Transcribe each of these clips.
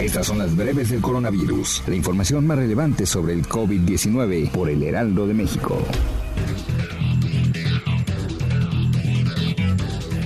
Estas son las breves del coronavirus. La información más relevante sobre el COVID-19 por el Heraldo de México.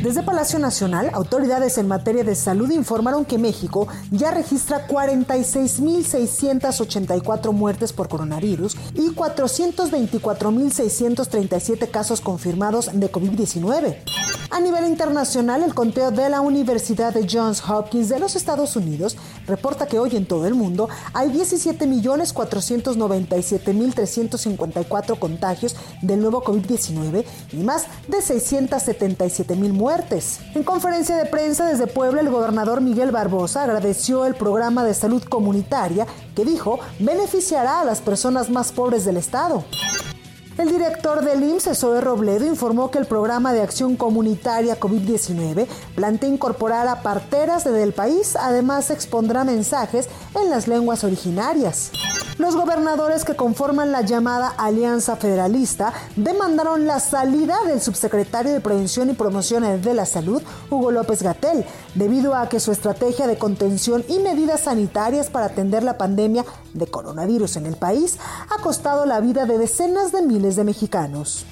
Desde Palacio Nacional, autoridades en materia de salud informaron que México ya registra 46.684 muertes por coronavirus y 424.637 casos confirmados de COVID-19. A nivel internacional, el conteo de la Universidad de Johns Hopkins de los Estados Unidos reporta que hoy en todo el mundo hay 17.497.354 contagios del nuevo COVID-19 y más de 677.000 muertes. En conferencia de prensa desde Puebla, el gobernador Miguel Barbosa agradeció el programa de salud comunitaria que dijo beneficiará a las personas más pobres del estado. El director del IMSS, Zoe Robledo, informó que el programa de acción comunitaria COVID-19 plantea incorporar a parteras del país, además expondrá mensajes en las lenguas originarias. Los gobernadores que conforman la llamada Alianza Federalista demandaron la salida del subsecretario de Prevención y Promoción de la Salud, Hugo López Gatel, debido a que su estrategia de contención y medidas sanitarias para atender la pandemia de coronavirus en el país ha costado la vida de decenas de miles de mexicanos.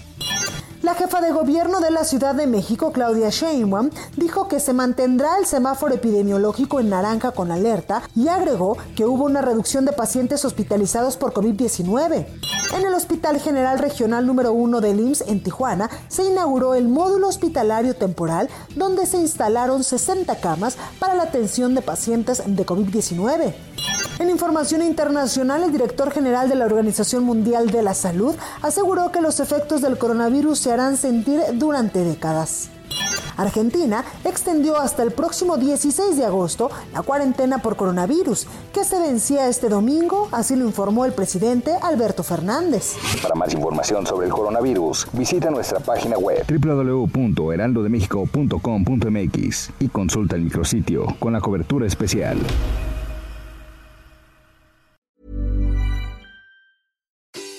La jefa de gobierno de la Ciudad de México, Claudia Sheinbaum, dijo que se mantendrá el semáforo epidemiológico en naranja con alerta y agregó que hubo una reducción de pacientes hospitalizados por COVID-19. En el Hospital General Regional número 1 del IMSS en Tijuana se inauguró el módulo hospitalario temporal donde se instalaron 60 camas para la atención de pacientes de COVID-19. En información internacional, el director general de la Organización Mundial de la Salud aseguró que los efectos del coronavirus se harán sentir durante décadas. Argentina extendió hasta el próximo 16 de agosto la cuarentena por coronavirus, que se vencía este domingo, así lo informó el presidente Alberto Fernández. Para más información sobre el coronavirus, visita nuestra página web www.heraldodemexico.com.mx y consulta el micrositio con la cobertura especial.